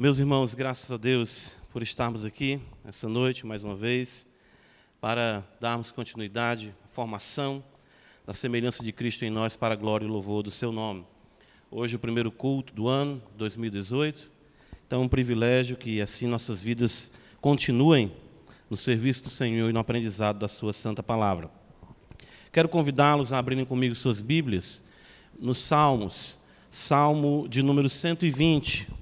Meus irmãos, graças a Deus por estarmos aqui essa noite mais uma vez para darmos continuidade à formação da semelhança de Cristo em nós para a glória e louvor do seu nome. Hoje é o primeiro culto do ano 2018. Então é um privilégio que assim nossas vidas continuem no serviço do Senhor e no aprendizado da sua santa palavra. Quero convidá-los a abrirem comigo suas Bíblias nos Salmos, Salmo de número 120.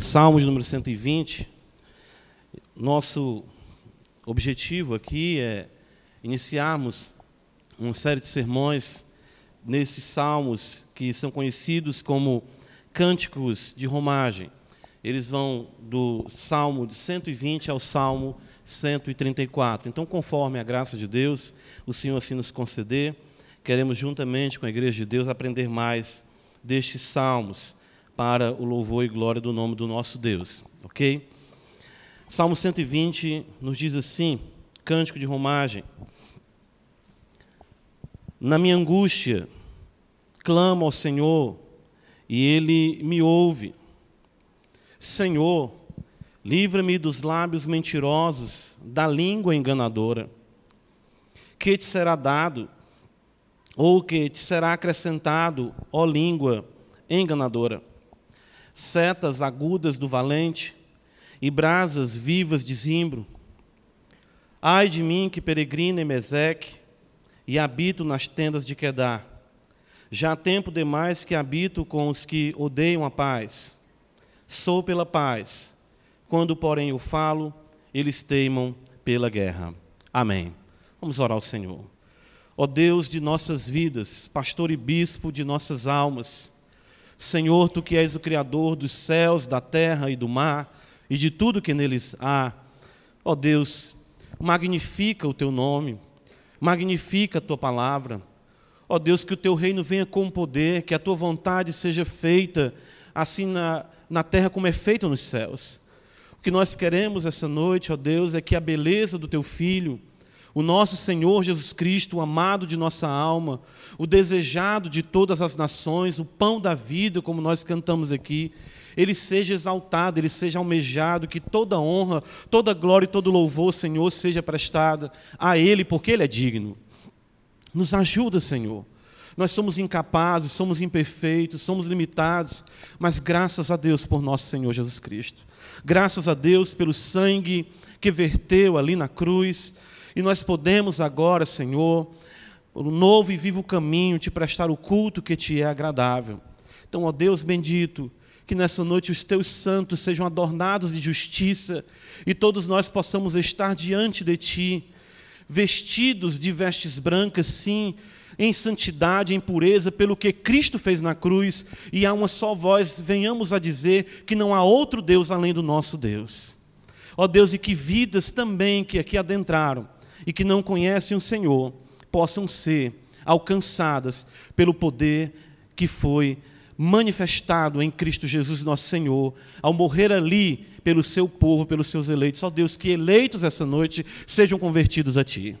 Salmo de número 120. Nosso objetivo aqui é iniciarmos uma série de sermões nesses salmos que são conhecidos como cânticos de romagem. Eles vão do Salmo de 120 ao Salmo 134. Então, conforme a graça de Deus, o Senhor assim nos conceder, queremos juntamente com a igreja de Deus aprender mais destes salmos para o louvor e glória do nome do nosso Deus, ok? Salmo 120 nos diz assim, cântico de romagem. Na minha angústia, clamo ao Senhor e Ele me ouve. Senhor, livra-me dos lábios mentirosos, da língua enganadora. Que te será dado, ou que te será acrescentado, ó língua enganadora? Setas agudas do valente e brasas vivas de zimbro. Ai de mim que peregrino em Meseque e habito nas tendas de Quedar. Já há tempo demais que habito com os que odeiam a paz. Sou pela paz. Quando, porém, eu falo, eles teimam pela guerra. Amém. Vamos orar ao Senhor. Ó Deus de nossas vidas, pastor e bispo de nossas almas, Senhor, tu que és o Criador dos céus, da terra e do mar e de tudo que neles há, ó Deus, magnifica o teu nome, magnifica a tua palavra. Ó Deus, que o teu reino venha com poder, que a tua vontade seja feita assim na, na terra como é feita nos céus. O que nós queremos essa noite, ó Deus, é que a beleza do teu filho, o nosso Senhor Jesus Cristo, o amado de nossa alma, o desejado de todas as nações, o pão da vida, como nós cantamos aqui, ele seja exaltado, ele seja almejado, que toda honra, toda glória e todo louvor, Senhor, seja prestada a Ele, porque Ele é digno. Nos ajuda, Senhor. Nós somos incapazes, somos imperfeitos, somos limitados, mas graças a Deus por nosso Senhor Jesus Cristo. Graças a Deus pelo sangue que verteu ali na cruz, e nós podemos agora, Senhor, por um novo e vivo caminho, te prestar o culto que te é agradável. Então, ó Deus bendito, que nessa noite os teus santos sejam adornados de justiça e todos nós possamos estar diante de ti, vestidos de vestes brancas, sim, em santidade, em pureza, pelo que Cristo fez na cruz, e a uma só voz venhamos a dizer que não há outro Deus além do nosso Deus. Ó Deus, e que vidas também que aqui adentraram e que não conhecem o Senhor possam ser alcançadas pelo poder que foi manifestado em Cristo Jesus, nosso Senhor, ao morrer ali pelo seu povo, pelos seus eleitos. Ó Deus, que eleitos essa noite sejam convertidos a Ti.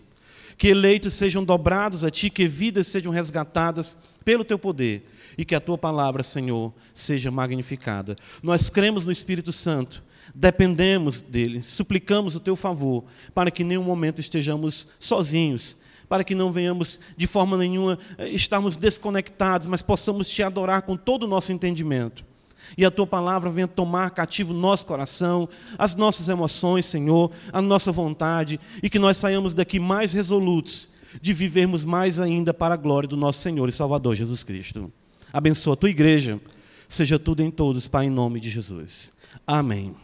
Que eleitos sejam dobrados a Ti, que vidas sejam resgatadas pelo Teu poder e que a Tua palavra, Senhor, seja magnificada. Nós cremos no Espírito Santo dependemos dele, suplicamos o teu favor, para que em nenhum momento estejamos sozinhos, para que não venhamos de forma nenhuma eh, estarmos desconectados, mas possamos te adorar com todo o nosso entendimento. E a tua palavra venha tomar cativo nosso coração, as nossas emoções, Senhor, a nossa vontade, e que nós saiamos daqui mais resolutos de vivermos mais ainda para a glória do nosso Senhor e Salvador Jesus Cristo. Abençoa a tua igreja, seja tudo em todos, Pai, em nome de Jesus. Amém.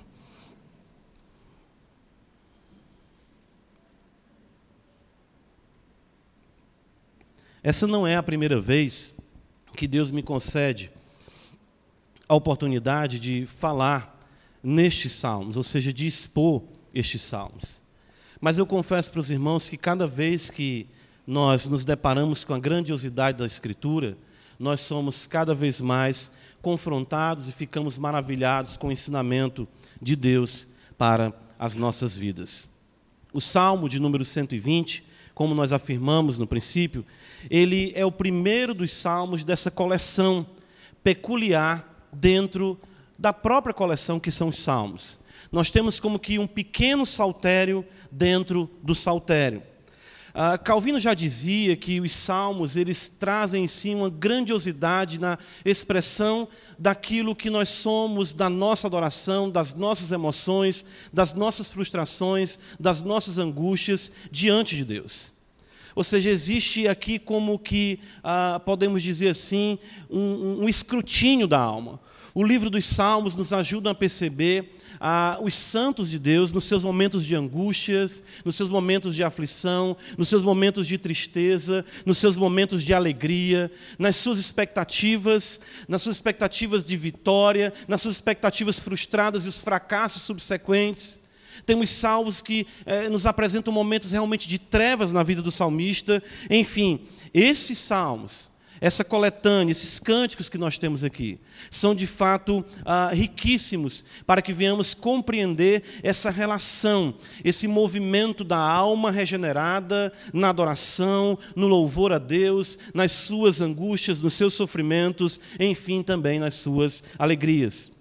Essa não é a primeira vez que Deus me concede a oportunidade de falar nestes salmos, ou seja, de expor estes salmos. Mas eu confesso para os irmãos que cada vez que nós nos deparamos com a grandiosidade da Escritura, nós somos cada vez mais confrontados e ficamos maravilhados com o ensinamento de Deus para as nossas vidas. O Salmo de número 120, como nós afirmamos no princípio, ele é o primeiro dos salmos dessa coleção peculiar dentro da própria coleção que são os salmos. Nós temos como que um pequeno saltério dentro do saltério. Uh, Calvino já dizia que os salmos eles trazem em si uma grandiosidade na expressão daquilo que nós somos, da nossa adoração, das nossas emoções, das nossas frustrações, das nossas angústias diante de Deus. Ou seja, existe aqui como que, uh, podemos dizer assim, um, um escrutínio da alma. O livro dos Salmos nos ajuda a perceber ah, os santos de Deus nos seus momentos de angústias, nos seus momentos de aflição, nos seus momentos de tristeza, nos seus momentos de alegria, nas suas expectativas, nas suas expectativas de vitória, nas suas expectativas frustradas e os fracassos subsequentes. Temos salmos que eh, nos apresentam momentos realmente de trevas na vida do salmista. Enfim, esses salmos essa coletânea, esses cânticos que nós temos aqui, são de fato ah, riquíssimos para que venhamos compreender essa relação, esse movimento da alma regenerada na adoração, no louvor a Deus, nas suas angústias, nos seus sofrimentos, enfim, também nas suas alegrias.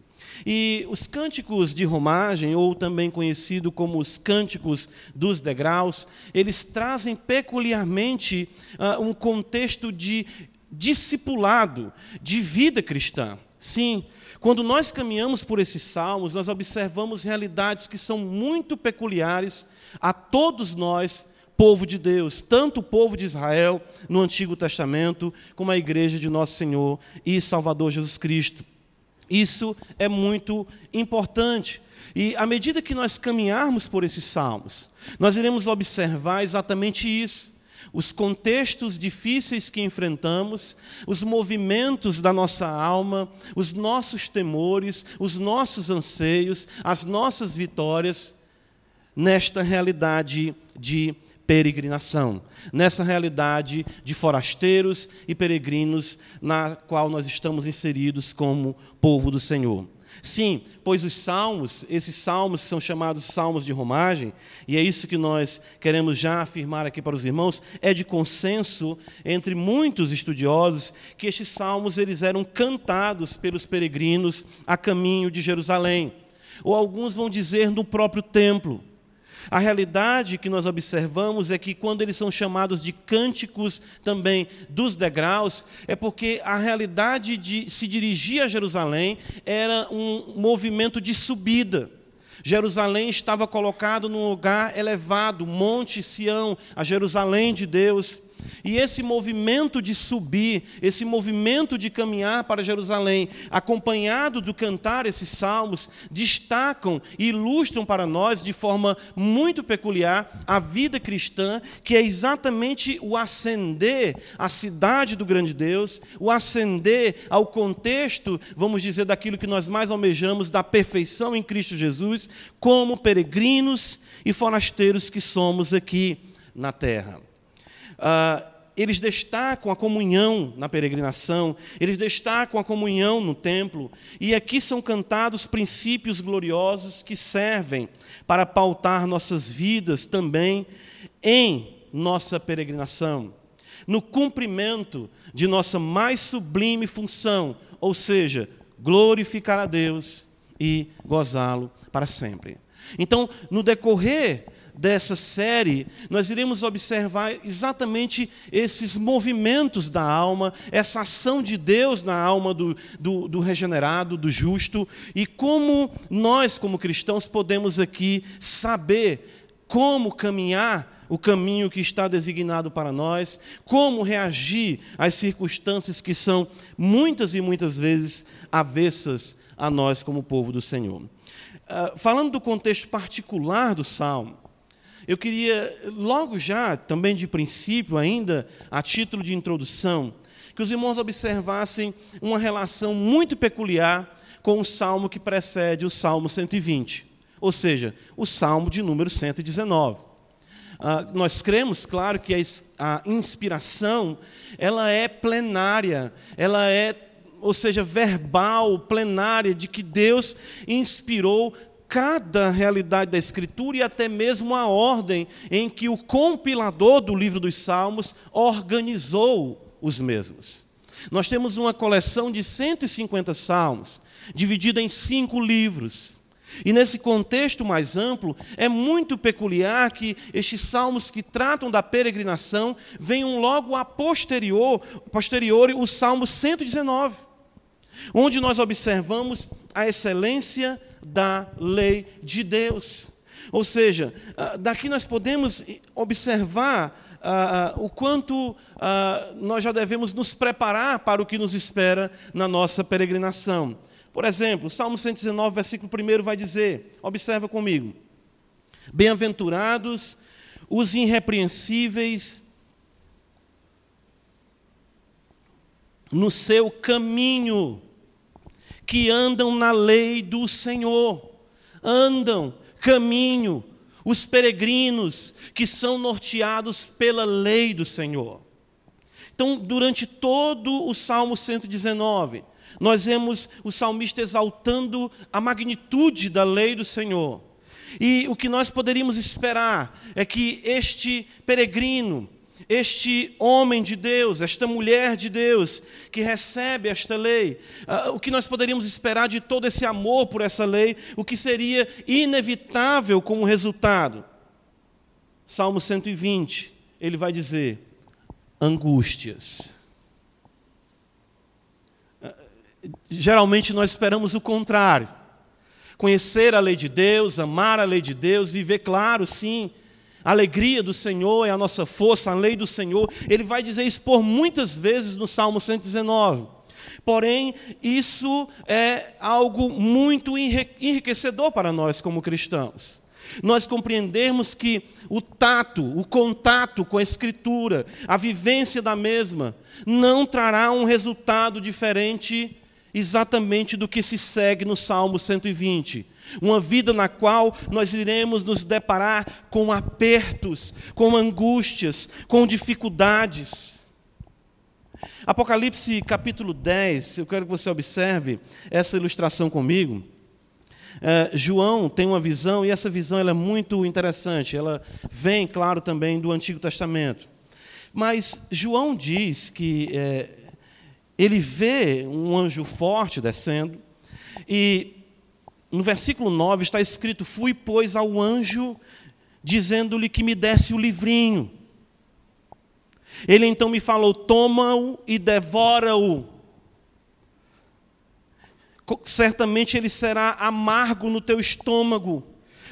E os cânticos de romagem, ou também conhecido como os cânticos dos degraus, eles trazem peculiarmente uh, um contexto de discipulado, de vida cristã. Sim, quando nós caminhamos por esses salmos, nós observamos realidades que são muito peculiares a todos nós, povo de Deus, tanto o povo de Israel no Antigo Testamento, como a igreja de nosso Senhor e Salvador Jesus Cristo. Isso é muito importante. E à medida que nós caminharmos por esses salmos, nós iremos observar exatamente isso os contextos difíceis que enfrentamos, os movimentos da nossa alma, os nossos temores, os nossos anseios, as nossas vitórias, nesta realidade de peregrinação, nessa realidade de forasteiros e peregrinos na qual nós estamos inseridos como povo do Senhor. Sim, pois os salmos, esses salmos são chamados salmos de romagem, e é isso que nós queremos já afirmar aqui para os irmãos, é de consenso entre muitos estudiosos que estes salmos eles eram cantados pelos peregrinos a caminho de Jerusalém. Ou alguns vão dizer no próprio templo. A realidade que nós observamos é que quando eles são chamados de cânticos também dos degraus, é porque a realidade de se dirigir a Jerusalém era um movimento de subida. Jerusalém estava colocado num lugar elevado, Monte Sião, a Jerusalém de Deus. E esse movimento de subir, esse movimento de caminhar para Jerusalém, acompanhado do cantar esses salmos, destacam e ilustram para nós de forma muito peculiar a vida cristã, que é exatamente o ascender à cidade do grande Deus, o ascender ao contexto, vamos dizer, daquilo que nós mais almejamos, da perfeição em Cristo Jesus, como peregrinos e forasteiros que somos aqui na terra. Uh, eles destacam a comunhão na peregrinação, eles destacam a comunhão no templo, e aqui são cantados princípios gloriosos que servem para pautar nossas vidas também em nossa peregrinação, no cumprimento de nossa mais sublime função, ou seja, glorificar a Deus e gozá-lo para sempre. Então, no decorrer dessa série, nós iremos observar exatamente esses movimentos da alma, essa ação de Deus na alma do, do, do regenerado, do justo, e como nós, como cristãos, podemos aqui saber como caminhar o caminho que está designado para nós, como reagir às circunstâncias que são muitas e muitas vezes avessas a nós como povo do Senhor. Uh, falando do contexto particular do salmo, eu queria, logo já, também de princípio, ainda, a título de introdução, que os irmãos observassem uma relação muito peculiar com o salmo que precede o salmo 120, ou seja, o salmo de número 119. Ah, nós cremos, claro, que a, inspiração ela é plenária, ela é, ou seja, verbal, plenária, de que Deus inspirou cada realidade da Escritura e até mesmo a ordem em que o compilador do livro dos Salmos organizou os mesmos. Nós temos uma coleção de 150 salmos, dividida em cinco livros. E nesse contexto mais amplo, é muito peculiar que estes salmos que tratam da peregrinação venham logo a posterior, posterior o Salmo 119, onde nós observamos a excelência da lei de Deus. Ou seja, ah, daqui nós podemos observar uh, uh, o quanto nós já devemos nos preparar para o que nos espera na nossa peregrinação. Por exemplo, Salmo 119, versículo 1 vai dizer: observa comigo. Bem-aventurados os irrepreensíveis no seu caminho, que andam na lei do Senhor, andam, caminho, os peregrinos que são norteados pela lei do Senhor. Então, durante todo o Salmo 119, nós vemos o salmista exaltando a magnitude da lei do Senhor. E o que nós poderíamos esperar é que este peregrino, este homem de Deus, esta mulher de Deus que recebe esta lei, uh, o que nós poderíamos esperar de todo esse amor por essa lei, o que seria inevitável como resultado? Salmo 120, ele vai dizer: angústias geralmente nós esperamos o contrário. Conhecer a lei de Deus, amar a lei de Deus, viver claro, sim. A alegria do Senhor é a nossa força, a lei do Senhor. Ele vai dizer isso por muitas vezes no Salmo 119. Porém, isso é algo muito enriquecedor para nós como cristãos. Nós compreendermos que o tato, o contato com a Escritura, a vivência da mesma, não trará um resultado diferente exatamente do que se segue no Salmo 120. Uma vida na qual nós iremos nos deparar com apertos, com angústias, com dificuldades. Apocalipse capítulo 10, eu quero que você observe essa ilustração comigo. É, João tem uma visão, e essa visão é muito interessante. Ela vem, claro, também do Antigo Testamento. Mas João diz que é, ele vê um anjo forte descendo, e no versículo 9 está escrito: Fui, pois, ao anjo, dizendo-lhe que me desse o livrinho. Ele então me falou: Toma-o e devora-o. Certamente ele será amargo no teu estômago,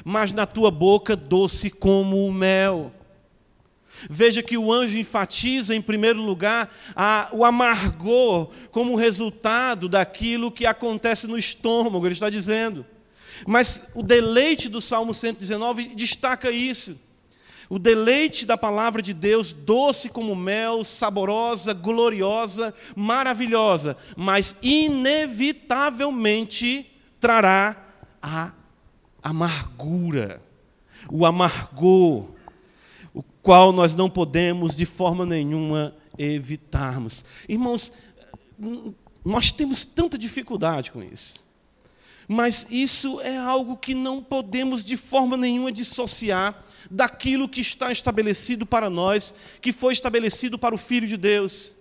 mas na tua boca doce como o mel. Veja que o anjo enfatiza, em primeiro lugar, a, o amargor como resultado daquilo que acontece no estômago, ele está dizendo. Mas o deleite do Salmo 119 destaca isso. O deleite da palavra de Deus, doce como mel, saborosa, gloriosa, maravilhosa, mas inevitavelmente trará a amargura, o amargor, qual nós não podemos de forma nenhuma evitarmos. Irmãos, nós temos tanta dificuldade com isso. Mas isso é algo que não podemos de forma nenhuma dissociar daquilo que está estabelecido para nós, que foi estabelecido para o Filho de Deus.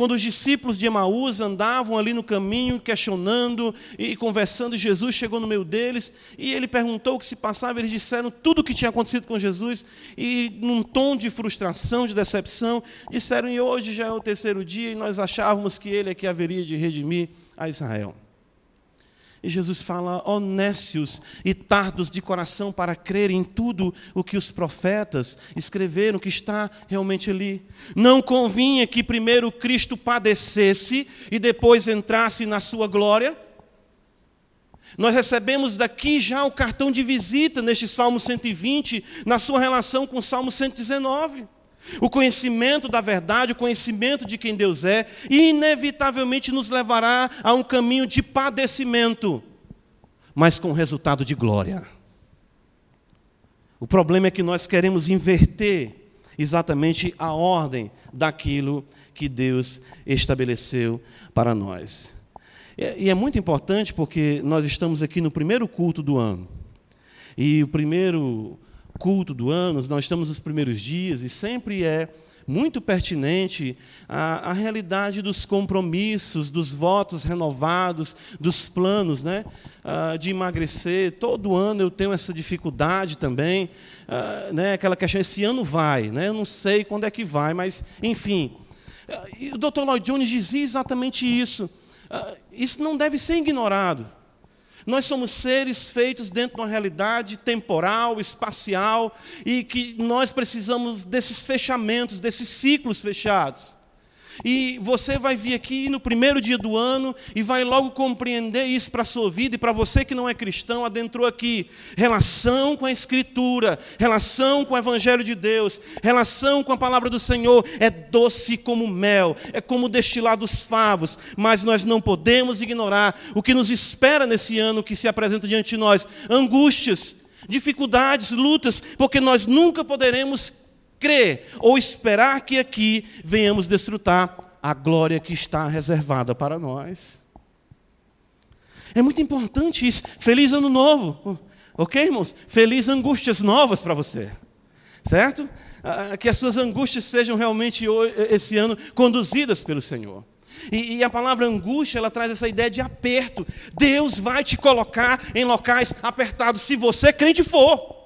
Quando os discípulos de Emaús andavam ali no caminho, questionando e conversando, Jesus chegou no meio deles e ele perguntou o que se passava. Eles disseram tudo o que tinha acontecido com Jesus e, num tom de frustração, de decepção, disseram: E hoje já é o terceiro dia e nós achávamos que ele é que haveria de redimir a Israel. E Jesus fala, honestos e tardos de coração para crer em tudo o que os profetas escreveram, que está realmente ali. Não convinha que primeiro Cristo padecesse e depois entrasse na sua glória? Nós recebemos daqui já o cartão de visita neste Salmo 120, na sua relação com o Salmo 119. O conhecimento da verdade, o conhecimento de quem Deus é, inevitavelmente nos levará a um caminho de padecimento, mas com resultado de glória. O problema é que nós queremos inverter exatamente a ordem daquilo que Deus estabeleceu para nós. E é muito importante porque nós estamos aqui no primeiro culto do ano. E o primeiro culto do ano, nós estamos nos primeiros dias, e sempre é muito pertinente a, a realidade dos compromissos, dos votos renovados, dos planos né? Ah, de emagrecer. Todo ano eu tenho essa dificuldade também, ah, né? aquela questão, esse ano vai, né? eu não sei quando é que vai, mas enfim. E o Dr. Lloyd Jones dizia exatamente isso. Isso não deve ser ignorado. Nós somos seres feitos dentro de uma realidade temporal, espacial, e que nós precisamos desses fechamentos, desses ciclos fechados. E você vai vir aqui no primeiro dia do ano e vai logo compreender isso para a sua vida. E para você que não é cristão, adentrou aqui. Relação com a Escritura, relação com o Evangelho de Deus, relação com a palavra do Senhor. É doce como mel, é como destilar dos favos. Mas nós não podemos ignorar o que nos espera nesse ano que se apresenta diante de nós: angústias, dificuldades, lutas, porque nós nunca poderemos crer ou esperar que aqui venhamos desfrutar a glória que está reservada para nós. É muito importante isso. Feliz ano novo. Ok, irmãos? Feliz angústias novas para você. Certo? Ah, que as suas angústias sejam realmente esse ano conduzidas pelo Senhor. E, e, a palavra angústia, ela traz essa ideia de aperto. Deus vai te colocar em locais apertados, se você crente for.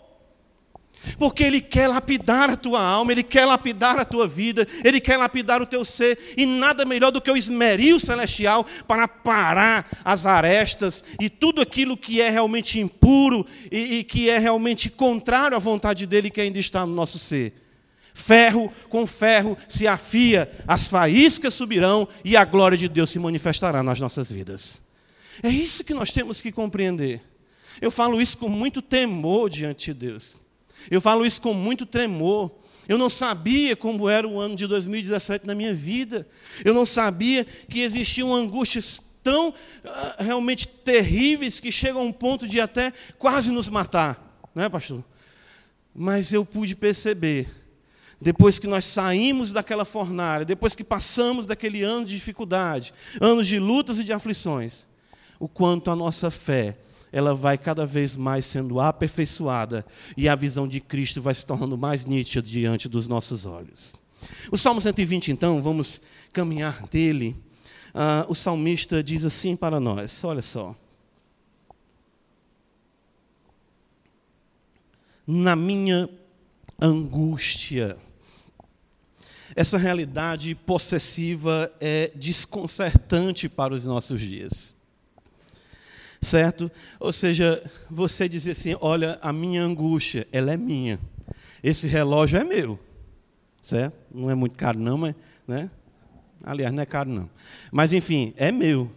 Porque Ele quer lapidar a tua alma, Ele quer lapidar a tua vida, Ele quer lapidar o teu ser, e nada melhor do que o esmeril celestial para parar as arestas e tudo aquilo que é realmente impuro e, e que é realmente contrário à vontade dEle que ainda está no nosso ser. Ferro com ferro se afia, as faíscas subirão e a glória de Deus se manifestará nas nossas vidas. É isso que nós temos que compreender. Eu falo isso com muito temor diante de Deus. Eu falo isso com muito tremor. Eu não sabia como era o ano de 2017 na minha vida. Eu não sabia que existiam angústias tão uh, realmente terríveis que chegam a um ponto de até quase nos matar, não é, pastor? Mas eu pude perceber, depois que nós saímos daquela fornalha, depois que passamos daquele ano de dificuldade, anos de lutas e de aflições, o quanto a nossa fé ela vai cada vez mais sendo aperfeiçoada e a visão de Cristo vai se tornando mais nítida diante dos nossos olhos. O Salmo 120, então, vamos caminhar dele. Ah, o salmista diz assim para nós: olha só. Na minha angústia. Essa realidade possessiva é desconcertante para os nossos dias certo? Ou seja, você dizer assim: olha, a minha angústia, ela é minha. Esse relógio é meu, certo? Não é muito caro, não, mas, né? Aliás, não é caro, não. Mas, enfim, é meu.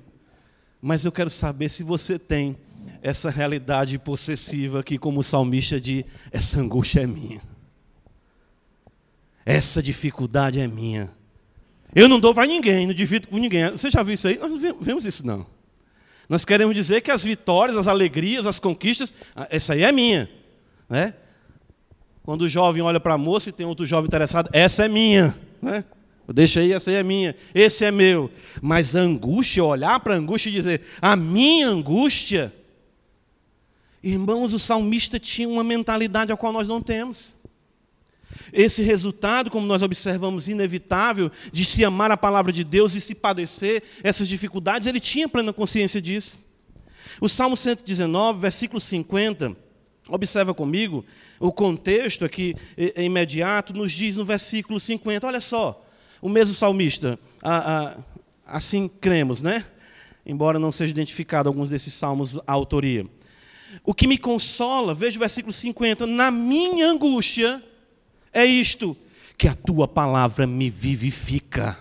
Mas eu quero saber se você tem essa realidade possessiva que, como salmista diz, essa angústia é minha. Essa dificuldade é minha. Eu não dou para ninguém, não divido com ninguém. Você já viu isso aí? Nós não vemos isso, não. Nós queremos dizer que as vitórias, as alegrias, as conquistas, ah, essa aí é minha. Né? Quando o jovem olha para a moça e tem outro jovem interessado, essa é minha. Né? Deixa aí, essa aí é minha, esse é meu. Mas a angústia, olhar para a angústia e dizer, a minha angústia. Irmãos, o salmista tinha uma mentalidade a qual nós não temos. Esse resultado, como nós observamos, inevitável, de se amar a palavra de Deus e se padecer essas dificuldades, ele tinha plena consciência disso. O Salmo 119, versículo 50, observa comigo, o contexto aqui imediato, nos diz no versículo 50, olha só, o mesmo salmista, a, a, assim cremos, né? Embora não seja identificado alguns desses salmos a autoria. O que me consola, veja o versículo 50, na minha angústia, é isto: que a tua palavra me vivifica.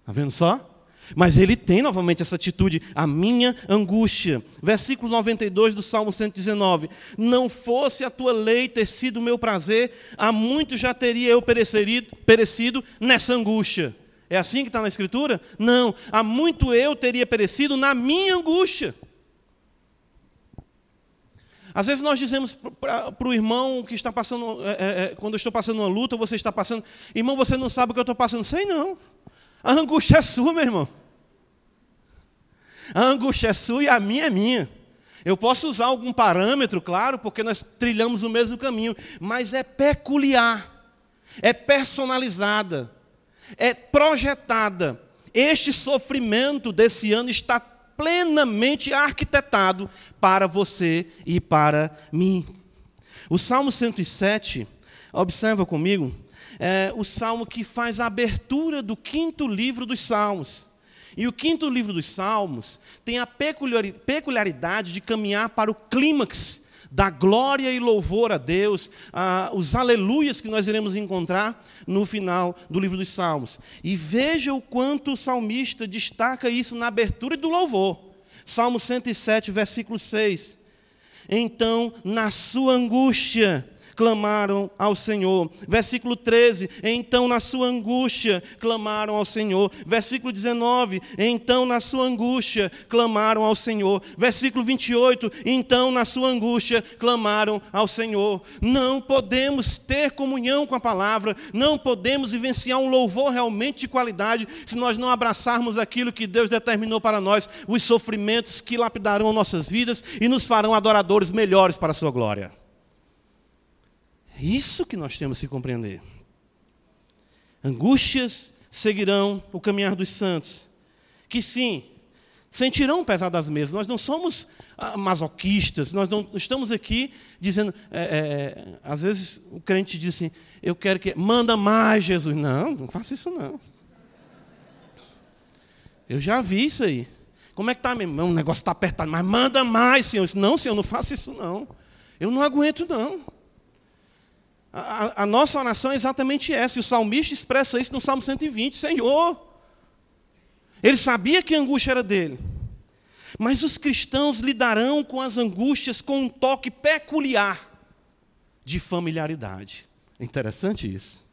Está vendo só? Mas ele tem novamente essa atitude, a minha angústia. Versículo 92 do Salmo 119: Não fosse a tua lei ter sido o meu prazer, há muito já teria eu perecido nessa angústia. É assim que está na Escritura? Não, há muito eu teria perecido na minha angústia. Às vezes nós dizemos para o irmão que está passando, é, é, é, quando eu estou passando uma luta, você está passando, irmão, você não sabe o que eu estou passando. Sei não. A angústia é sua, meu irmão. A angústia é sua e a minha é minha. Eu posso usar algum parâmetro, claro, porque nós trilhamos o mesmo caminho, mas é peculiar, é personalizada, é projetada. Este sofrimento desse ano está plenamente arquitetado para você e para mim. O Salmo 107, observa comigo, é o salmo que faz a abertura do quinto livro dos Salmos. E o quinto livro dos Salmos tem a peculiaridade de caminhar para o clímax da glória e louvor a Deus, ah, os aleluias que nós iremos encontrar no final do livro dos Salmos. E veja o quanto o salmista destaca isso na abertura do louvor. Salmo 107, versículo 6. Então, na sua angústia, clamaram ao Senhor. Versículo 13: Então na sua angústia clamaram ao Senhor. Versículo 19: Então na sua angústia clamaram ao Senhor. Versículo 28: Então na sua angústia clamaram ao Senhor. Não podemos ter comunhão com a palavra, não podemos vivenciar um louvor realmente de qualidade se nós não abraçarmos aquilo que Deus determinou para nós, os sofrimentos que lapidarão nossas vidas e nos farão adoradores melhores para a sua glória. Isso que nós temos que compreender. Angústias seguirão o caminhar dos santos, que sim, sentirão o pesar das mesas. Nós não somos ah, masoquistas, nós não estamos aqui dizendo. É, é, às vezes o crente diz assim: Eu quero que. Manda mais, Jesus. Não, não faça isso não. Eu já vi isso aí. Como é que está, meu irmão? O negócio está apertado, mas manda mais, Senhor. Não, Senhor, não faça isso não. Eu não aguento, não. A, a, nossa oração é exatamente essa, e o salmista expressa isso no Salmo 120, Senhor. Ele sabia que a angústia era dele. Mas os cristãos lidarão com as angústias com um toque peculiar de familiaridade. Interessante isso.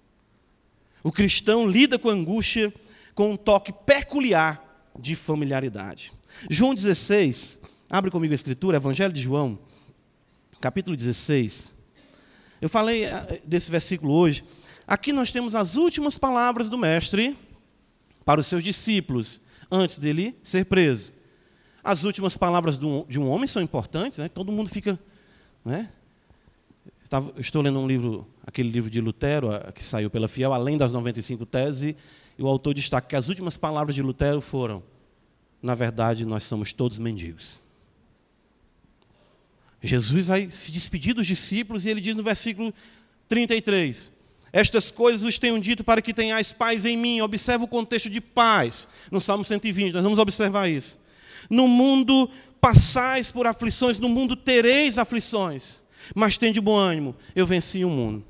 O cristão lida com a angústia com um toque peculiar de familiaridade. João 16, abre comigo a escritura, Evangelho de João, capítulo 16. Eu falei eh, desse versículo hoje. Aqui nós temos as últimas palavras do Mestre para os seus discípulos, antes dele ser preso. As últimas palavras de um homem são importantes, né? todo mundo fica. Né? estou lendo um livro, aquele livro de Lutero, que saiu pela Fiel, além das 95 teses, e o autor destaca que as últimas palavras de Lutero foram: na verdade, nós somos todos mendigos. Jesus vai se despedir dos discípulos e ele diz no versículo 33: Estas coisas os tenho dito para que tenhais paz em mim. Observa o contexto de paz no Salmo 120, nós vamos observar isso. No mundo passais por aflições, no mundo tereis aflições, mas tende bom ânimo, eu venci o mundo.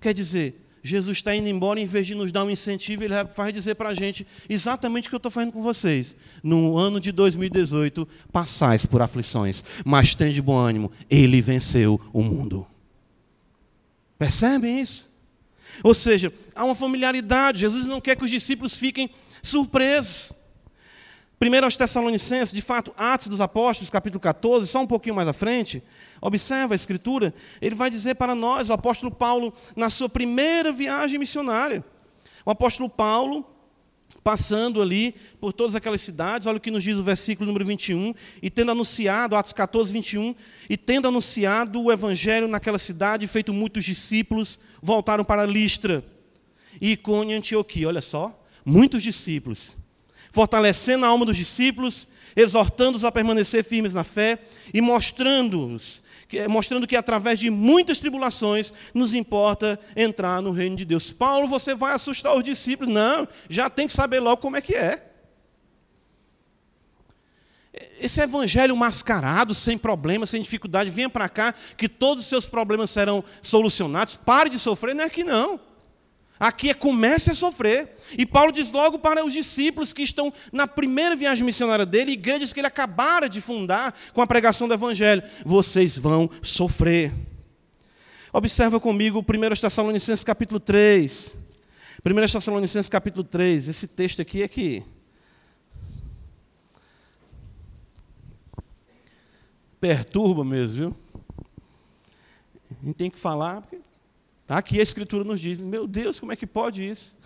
Quer dizer, Jesus está indo embora, em vez de nos dar um incentivo, ele vai dizer para a gente exatamente o que eu estou fazendo com vocês. No ano de 2018, passais por aflições, mas tem de bom ânimo, ele venceu o mundo. Percebem isso? Ou seja, há uma familiaridade, Jesus não quer que os discípulos fiquem surpresos. Primeiro aos Tessalonicenses, de fato, Atos dos Apóstolos, capítulo 14, só um pouquinho mais à frente, observa a escritura, ele vai dizer para nós, o apóstolo Paulo, na sua primeira viagem missionária. O apóstolo Paulo, passando ali por todas aquelas cidades, olha o que nos diz o versículo número 21, e tendo anunciado, Atos 14, 21, e tendo anunciado o evangelho naquela cidade, feito muitos discípulos, voltaram para Listra, Icônia e Antioquia, olha só, muitos discípulos fortalecendo a alma dos discípulos, exortando-os a permanecer firmes na fé e mostrando-os, mostrando que através de muitas tribulações nos importa entrar no reino de Deus. Paulo, você vai assustar os discípulos? Não, já tem que saber logo como é que é. Esse evangelho mascarado, sem problema, sem dificuldade, venha para cá, que todos os seus problemas serão solucionados. Pare de sofrer, não é aqui não. Aqui é comece a sofrer. E Paulo diz logo para os discípulos que estão na primeira viagem missionária dele, igrejas que ele acabara de fundar com a pregação do Evangelho: vocês vão sofrer. Observa comigo 1 Tessalonicenses capítulo 3. 1 Tessalonicenses capítulo 3. Esse texto aqui é que. Perturba mesmo, viu? A gente tem que falar, Tá? Aqui a Escritura nos diz: meu Deus, como é que pode isso?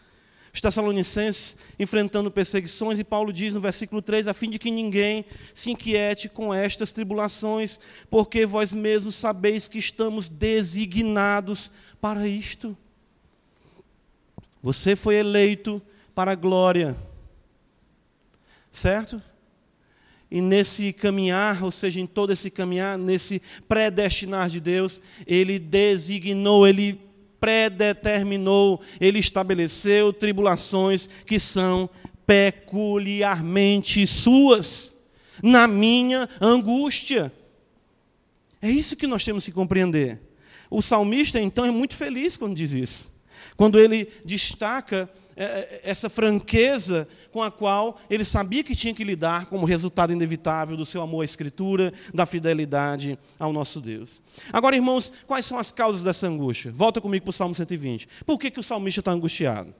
Os Tessalonicenses enfrentando perseguições, e Paulo diz no versículo 3: a fim de que ninguém se inquiete com estas tribulações, porque vós mesmos sabeis que estamos designados para isto. Você foi eleito para a glória, certo? E nesse caminhar, ou seja, em todo esse caminhar, nesse predestinar de Deus, Ele designou, Ele predeterminou, Ele estabeleceu tribulações que são peculiarmente suas, na minha angústia. É isso que nós temos que compreender. O salmista, então, é muito feliz quando diz isso. Quando ele destaca é, é, essa franqueza com a qual ele sabia que tinha que lidar como resultado inevitável do seu amor à Escritura, da fidelidade ao nosso Deus. Agora, irmãos, quais são as causas dessa angústia? Volta comigo para o Salmo 120. Por que, que o salmista está angustiado?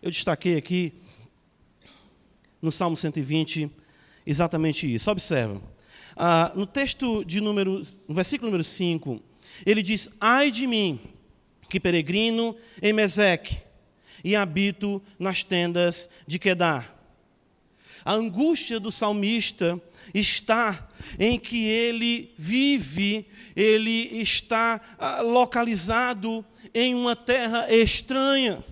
Eu destaquei aqui no Salmo 120 exatamente isso. Observa. Ah, no texto de número, no versículo número 5, ele diz: Ai de mim, que peregrino em Meseque e habito nas tendas de Quedar. A angústia do salmista está em que ele vive, ele está ah, localizado em uma terra estranha.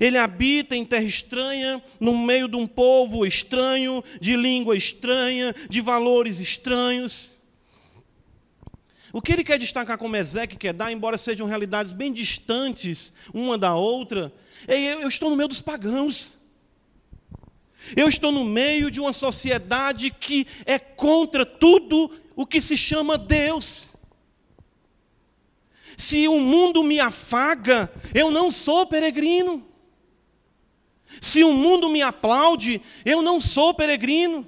Ele habita em terra estranha, no meio de um povo estranho, de língua estranha, de valores estranhos. O que ele quer destacar como Ezequiel quer dar, embora sejam realidades bem distantes uma da outra, é eu, estou no meio dos pagãos. Eu estou no meio de uma sociedade que é contra tudo o que se chama Deus. Se o mundo me afaga, eu não sou peregrino. Se o mundo me aplaude, eu não sou peregrino.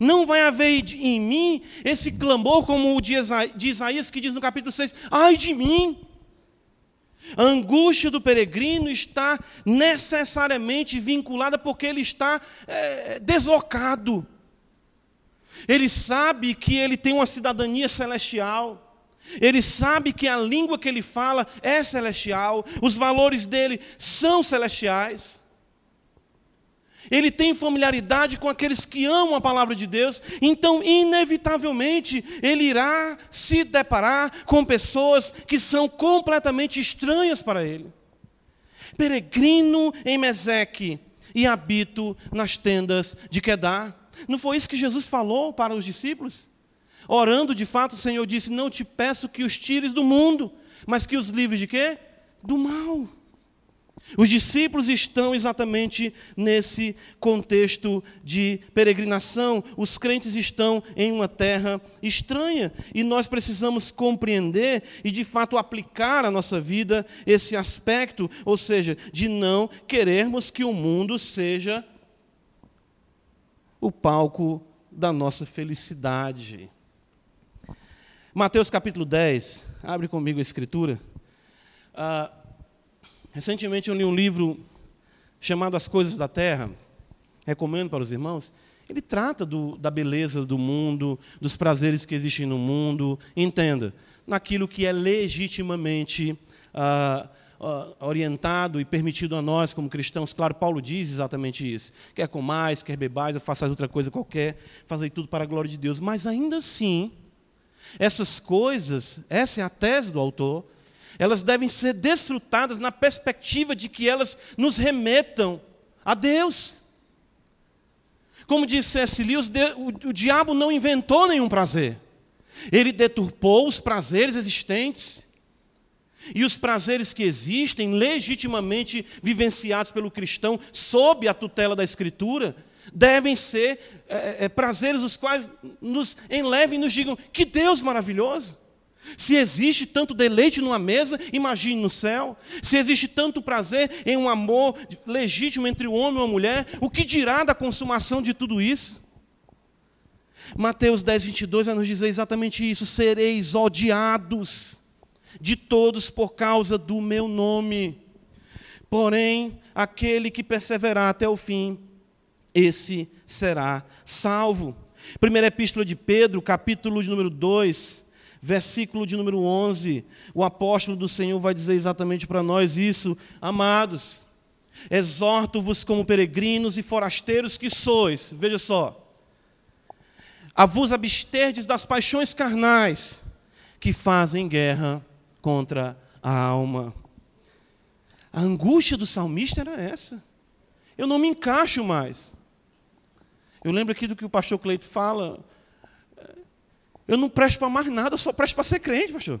Não vai haver em mim esse clamor como o de Isaías que diz no capítulo 6: ai de mim. A angústia do peregrino está necessariamente vinculada porque ele está é, deslocado. Ele sabe que ele tem uma cidadania celestial. Ele sabe que a língua que ele fala é celestial. Os valores dele são celestiais ele tem familiaridade com aqueles que amam a palavra de Deus, então, inevitavelmente, ele irá se deparar com pessoas que são completamente estranhas para ele. Peregrino em Meseque e habito nas tendas de Quedar. Não foi isso que Jesus falou para os discípulos? Orando, de fato, o Senhor disse: Não te peço que os tires do mundo, mas que os livres de quê? Do mal. Os discípulos estão exatamente nesse contexto de peregrinação. Os crentes estão em uma terra estranha e nós precisamos compreender e, de fato, aplicar à nossa vida esse aspecto, ou seja, de não querermos que o mundo seja o palco da nossa felicidade. Mateus capítulo 10, abre comigo a escritura. Ah, Recentemente eu li um livro chamado As Coisas da Terra, recomendo para os irmãos. Ele trata do, da beleza do mundo, dos prazeres que existem no mundo, entenda, naquilo que é legitimamente ah, ah, orientado e permitido a nós como cristãos. Claro, Paulo diz exatamente isso. Quer comais, quer bebais, ou façais outra coisa qualquer, fazei tudo para a glória de Deus. Mas ainda assim, essas coisas, essa é a tese do autor, elas devem ser desfrutadas na perspectiva de que elas nos remetam a Deus. Como disse C.S. Lewis, o, o diabo não inventou nenhum prazer. Ele deturpou os prazeres existentes. E os prazeres que existem, legitimamente vivenciados pelo cristão, sob a tutela da Escritura, devem ser é, é, prazeres os quais nos enlevem e nos digam: que Deus maravilhoso! Se existe tanto deleite numa mesa, imagine no céu. Se existe tanto prazer em um amor legítimo entre o homem e a mulher, o que dirá da consumação de tudo isso? Mateus 10, 22 vai nos dizer exatamente isso: sereis odiados de todos por causa do meu nome. Porém, aquele que perseverar até o fim, esse será salvo. Primeira Epístola de Pedro, capítulo número 2, versículo de número 11, o apóstolo do Senhor vai dizer exatamente para nós isso, amados. Exorto-vos como peregrinos e forasteiros que sois, veja só, a vos absterdes das paixões carnais que fazem guerra contra a alma. A angústia do salmista era essa. Eu não me encaixo mais. Eu lembro aqui do que o pastor Cleito fala. Eu não presto para mais nada, eu só presto para ser crente, pastor.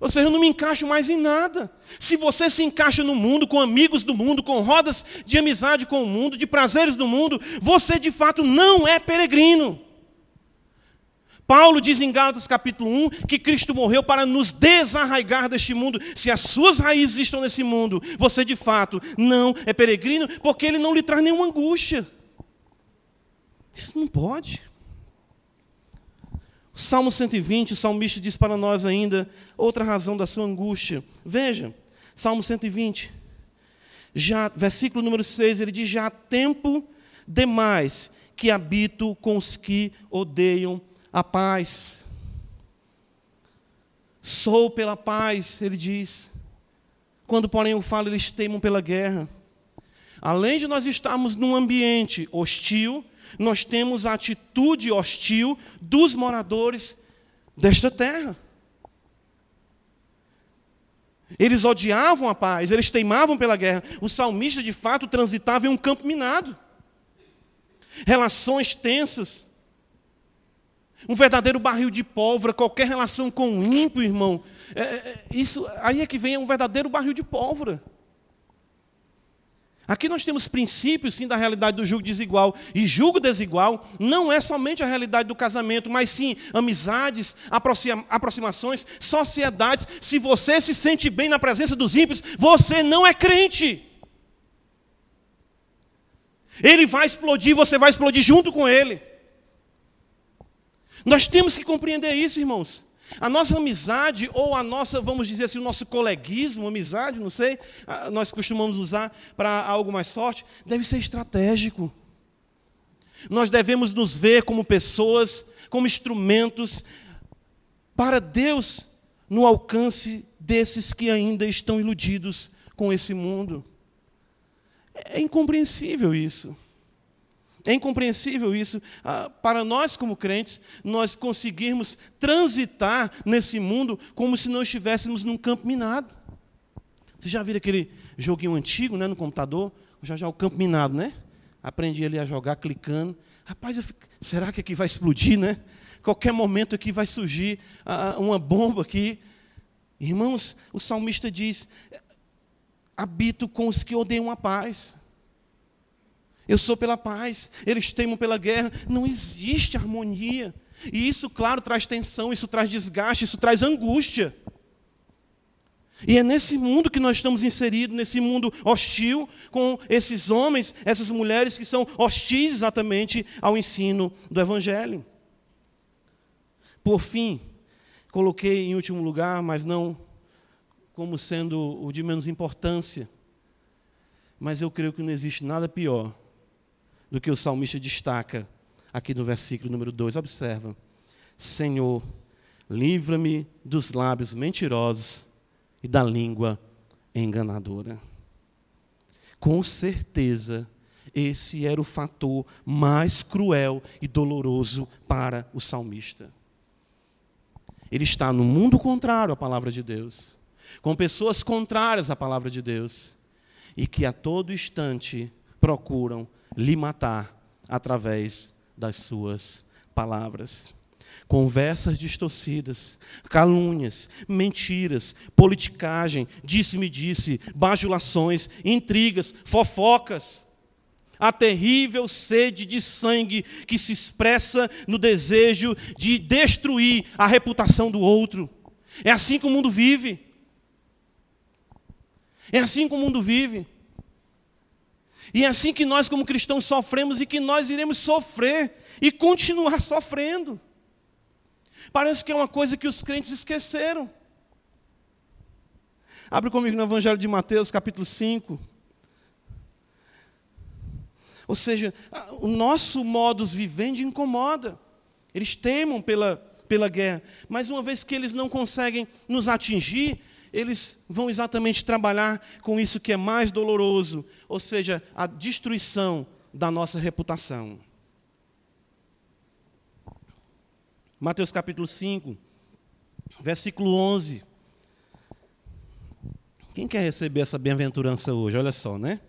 Ou seja, eu não me encaixo mais em nada. Se você se encaixa no mundo, com amigos do mundo, com rodas de amizade com o mundo, de prazeres do mundo, você de fato não é peregrino. Paulo diz em Gálatas capítulo 1 que Cristo morreu para nos desarraigar deste mundo. Se as suas raízes estão nesse mundo, você de fato não é peregrino, porque ele não lhe traz nenhuma angústia. Isso não pode. Salmo 120, o salmista diz para nós ainda outra razão da sua angústia. Veja, Salmo 120, já, versículo número 6, ele diz: Já há tempo demais que habito com os que odeiam a paz. Sou pela paz, ele diz. Quando, porém, eu falo, eles temam pela guerra. Além de nós estarmos num ambiente hostil, nós temos a atitude hostil dos moradores desta terra. Eles odiavam a paz, eles teimavam pela guerra. O salmista, de fato, transitava em um campo minado. Relações tensas, um verdadeiro barril de pólvora, qualquer relação com o ímpio, irmão, é, é, isso aí é que vem um verdadeiro barril de pólvora. Aqui nós temos princípios, sim, da realidade do julgo desigual. E julgo desigual não é somente a realidade do casamento, mas sim amizades, aproximações, sociedades. Se você se sente bem na presença dos ímpios, você não é crente. Ele vai explodir, você vai explodir junto com ele. Nós temos que compreender isso, irmãos. A nossa amizade, ou a nossa, vamos dizer assim, o nosso coleguismo, amizade, não sei, nós costumamos usar para algo mais forte, deve ser estratégico. Nós devemos nos ver como pessoas, como instrumentos para Deus no alcance desses que ainda estão iludidos com esse mundo. É incompreensível isso. É incompreensível isso. Ah, para nós, como crentes, nós conseguirmos transitar nesse mundo como se não estivéssemos num campo minado. Você já viu aquele joguinho antigo né, no computador? Já já o campo minado, né? Aprendi ali a jogar clicando. Rapaz, fico, será que aqui vai explodir, né? Qualquer momento aqui vai surgir ah, ah, uma bomba aqui. Irmãos, o salmista diz: habito com os que odeiam a paz. Eu sou pela paz, eles temem pela guerra. Não existe harmonia. E isso, claro, traz tensão, isso traz desgaste, isso traz angústia. E é nesse mundo que nós estamos inseridos, nesse mundo hostil, com esses homens, essas mulheres que são hostis exatamente ao ensino do Evangelho. Por fim, coloquei em último lugar, mas não como sendo o de menos importância, mas eu creio que não existe nada pior do que o salmista destaca aqui no versículo número 2. Observa: Senhor, livra-me dos lábios mentirosos e da língua enganadora. Com certeza, esse era o fator mais cruel e doloroso para o salmista. Ele está no mundo contrário à palavra de Deus, com pessoas contrárias à palavra de Deus, e que a todo instante procuram lhe matar através das suas palavras. Conversas distorcidas, calúnias, mentiras, politicagem, disse-me disse, bajulações, intrigas, fofocas. A terrível sede de sangue que se expressa no desejo de destruir a reputação do outro. É assim que o mundo vive. É assim que o mundo vive. E é assim que nós, como cristãos, sofremos e que nós iremos sofrer e continuar sofrendo. Parece que é uma coisa que os crentes esqueceram. Abre comigo no Evangelho de Mateus, capítulo 5. Ou seja, o nosso modus vivendi incomoda. Eles temam pela, pela guerra. Mas uma vez que eles não conseguem nos atingir, eles vão exatamente trabalhar com isso que é mais doloroso, ou seja, a destruição da nossa reputação. Mateus capítulo 5, versículo 11. Quem quer receber essa bem-aventurança hoje? Olha só, né?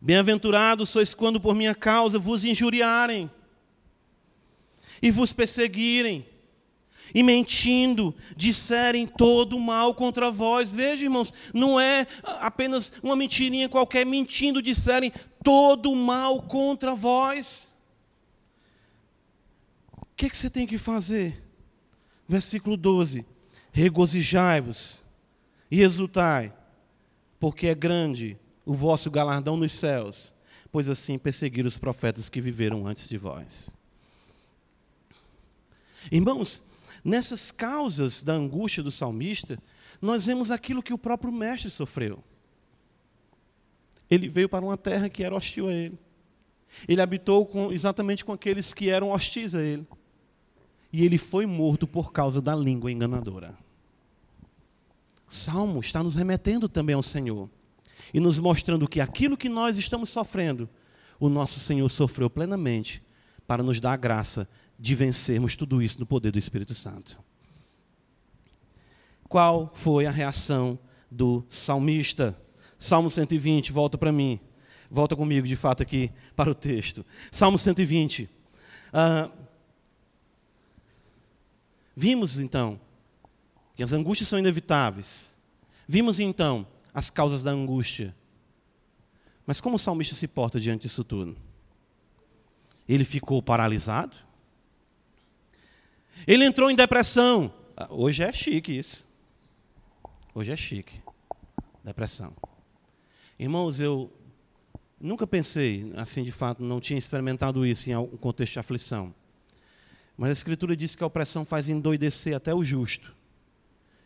Bem-aventurados sois quando por minha causa vos injuriarem e vos perseguirem, e mentindo, disserem todo mal contra vós. Veja, irmãos, não é apenas uma mentirinha qualquer, mentindo, disserem todo mal contra vós. O que, que você tem que fazer? Versículo 12: Regozijai-vos e exultai, porque é grande o vosso galardão nos céus, pois assim perseguiram os profetas que viveram antes de vós. Irmãos, nessas causas da angústia do salmista, nós vemos aquilo que o próprio mestre sofreu. Ele veio para uma terra que era hostil a ele. Ele habitou com, exatamente com aqueles que eram hostis a ele. E ele foi morto por causa da língua enganadora. Salmo está nos remetendo também ao Senhor e nos mostrando que aquilo que nós estamos sofrendo, o nosso Senhor sofreu plenamente para nos dar a graça de vencermos tudo isso no poder do Espírito Santo. Qual foi a reação do salmista? Salmo 120, volta para mim. Volta comigo, de fato, aqui para o texto. Salmo 120. Ah, vimos, então, que as angústias são inevitáveis. Vimos, então, as causas da angústia. Mas como o salmista se porta diante disso tudo? Ele ficou paralisado? Ele entrou em depressão. Ah, hoje é chique isso. Hoje é chique. Depressão. Irmãos, eu nunca pensei, assim de fato, não tinha experimentado isso em algum contexto de aflição. Mas a Escritura diz que a opressão faz endoidecer até o justo.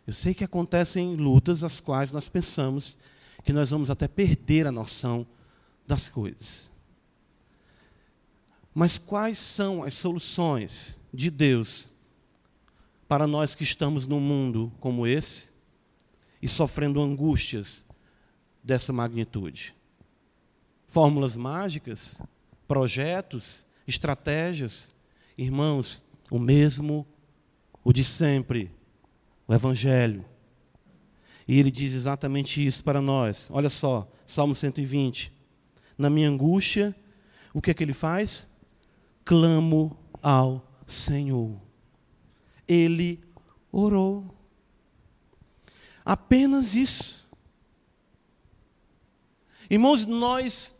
Eu sei que acontecem lutas as quais nós pensamos que nós vamos até perder a noção das coisas. Mas quais são as soluções de Deus para nós que estamos num mundo como esse e sofrendo angústias dessa magnitude? Fórmulas mágicas, projetos, estratégias, irmãos, o mesmo, o de sempre, o Evangelho. E ele diz exatamente isso para nós. Olha só, Salmo 120. Na minha angústia, o que é que ele faz? Clamo ao Senhor ele orou. Apenas isso. Irmãos, nós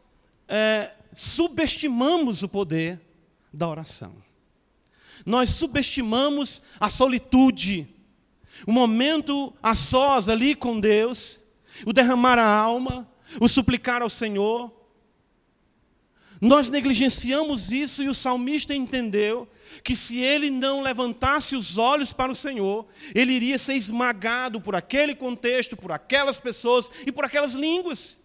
é, subestimamos o poder da oração. Nós subestimamos a solitude, o momento a sós ali com Deus, o derramar a alma, o suplicar ao Senhor. Nós negligenciamos isso e o salmista entendeu que se ele não levantasse os olhos para o Senhor, ele iria ser esmagado por aquele contexto, por aquelas pessoas e por aquelas línguas.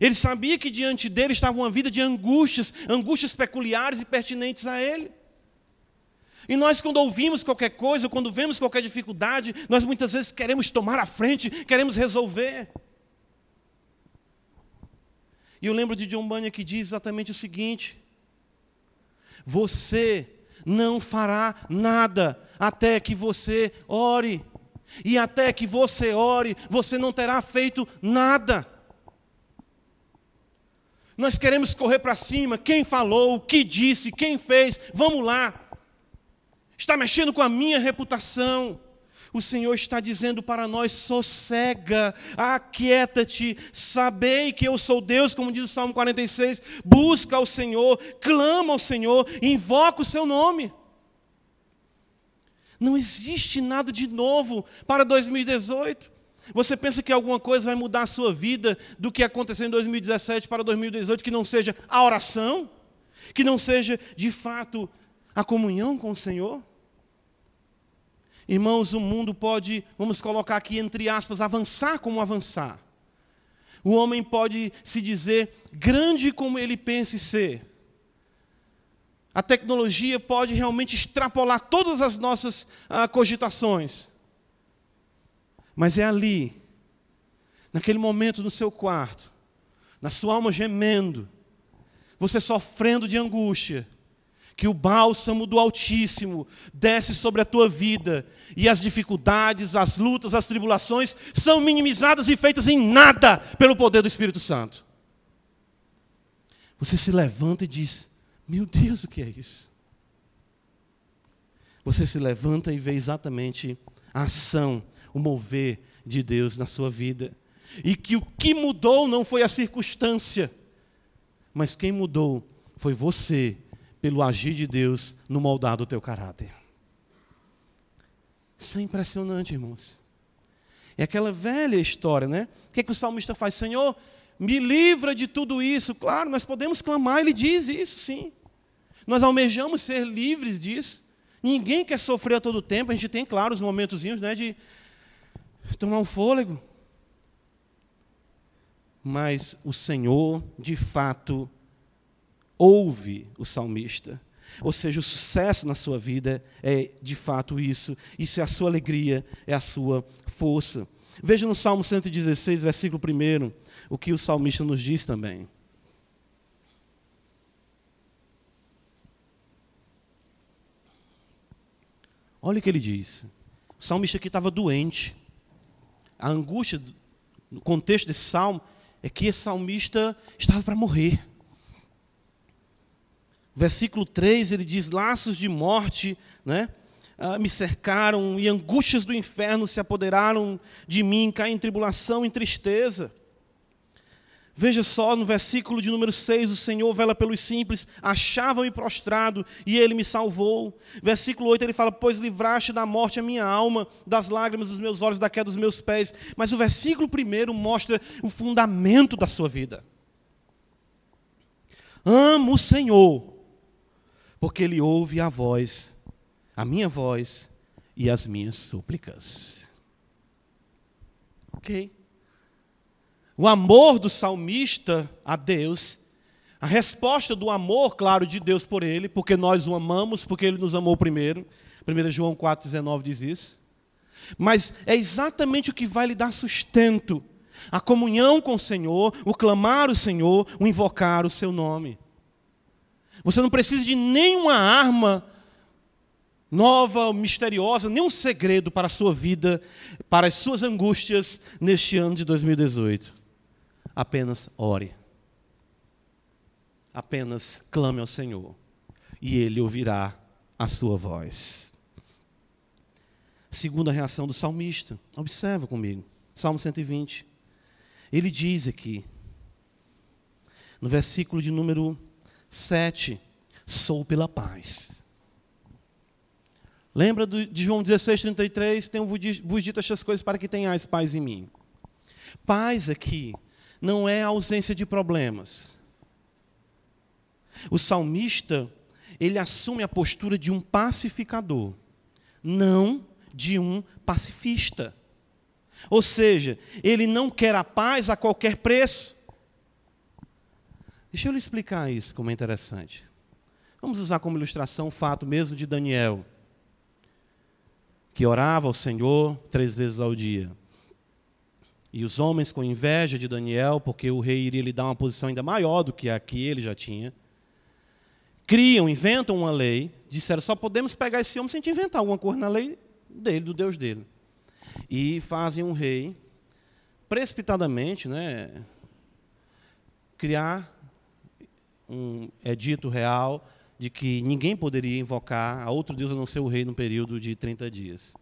Ele sabia que diante dele estava uma vida de angústias, angústias peculiares e pertinentes a ele. E nós, quando ouvimos qualquer coisa, quando vemos qualquer dificuldade, nós muitas vezes queremos tomar a frente, queremos resolver. E eu lembro de John Bunyan que diz exatamente o seguinte: Você não fará nada até que você ore. E até que você ore, você não terá feito nada. Nós queremos correr para cima, quem falou, o que disse, quem fez, vamos lá. Está mexendo com a minha reputação o Senhor está dizendo para nós: sossega, aquieta-te, sabei que eu sou Deus, como diz o Salmo 46, busca ao Senhor, clama ao Senhor, invoca o seu nome. Não existe nada de novo para 2018. Você pensa que alguma coisa vai mudar a sua vida do que aconteceu em 2017 para 2018 que não seja a oração? Que não seja, de fato, a comunhão com o Senhor? Irmãos, o mundo pode, vamos colocar aqui entre aspas, avançar como avançar. O homem pode se dizer grande como ele pense ser. a tecnologia pode realmente extrapolar todas as nossas ah, cogitações. Mas é ali, naquele momento no seu quarto, na sua alma gemendo, você sofrendo de angústia, que o bálsamo do Altíssimo desce sobre a tua vida e as dificuldades, as lutas, as tribulações são minimizadas e feitas em nada pelo poder do Espírito Santo. Você se levanta e diz: Meu Deus, o que é isso? Você se levanta e vê exatamente a ação, o mover de Deus na sua vida. E que o que mudou não foi a circunstância, mas quem mudou foi você pelo agir de Deus no moldar do teu caráter. Isso é impressionante, irmãos. É aquela velha história, né? O que, é que o salmista faz? Senhor, me livra de tudo isso. Claro, nós podemos clamar, ele diz isso, sim. Nós almejamos ser livres disso. Ninguém quer sofrer a todo tempo. A gente tem, claro, os momentozinhos né, de tomar um fôlego. Mas o Senhor, de fato, ouve o salmista. Ou seja, o sucesso na sua vida é de fato isso. Isso é a sua alegria, é a sua força. Veja no Salmo 116, versículo 1, o que o salmista nos diz também. Olha o que ele diz. O salmista aqui estava doente. A angústia, no contexto desse salmo, é que esse salmista estava para morrer. Versículo 3, ele diz: Laços de morte né, ah, me cercaram e angústias do inferno se apoderaram de mim, caí em tribulação e tristeza. Veja só no versículo de número 6, o Senhor vela pelos simples, achavam-me prostrado e ele me salvou. Versículo 8 ele fala: Pois livraste da morte a minha alma, das lágrimas dos meus olhos, da queda dos meus pés. Mas o versículo primeiro mostra o fundamento da sua vida. Amo o Senhor porque ele ouve a voz, a minha voz e as minhas súplicas. Ok? O amor do salmista a Deus, a resposta do amor, claro, de Deus por ele, porque nós o amamos, porque ele nos amou primeiro. 1 João 4,19 diz isso. Mas é exatamente o que vai lhe dar sustento. A comunhão com o Senhor, o clamar o Senhor, o invocar o seu nome. Você não precisa de nenhuma arma nova, misteriosa, nenhum segredo para a sua vida, para as suas angústias neste ano de 2018. Apenas ore. Apenas clame ao Senhor e Ele ouvirá a sua voz. Segunda reação do salmista, observa comigo, Salmo 120. Ele diz aqui, no versículo de número 7. Sou pela paz. Lembra de João 16, 33? Tenho vos dito estas coisas para que tenhais paz em mim. Paz aqui não é a ausência de problemas. O salmista, ele assume a postura de um pacificador, não de um pacifista. Ou seja, ele não quer a paz a qualquer preço. Deixa eu lhe explicar isso, como é interessante. Vamos usar como ilustração o fato mesmo de Daniel, que orava ao Senhor três vezes ao dia. E os homens, com inveja de Daniel, porque o rei iria lhe dar uma posição ainda maior do que a que ele já tinha, criam, inventam uma lei, disseram: só podemos pegar esse homem se a gente inventar alguma coisa na lei dele, do Deus dele. E fazem um rei, precipitadamente, né, criar um edito real de que ninguém poderia invocar a outro Deus a não ser o rei no período de 30 dias.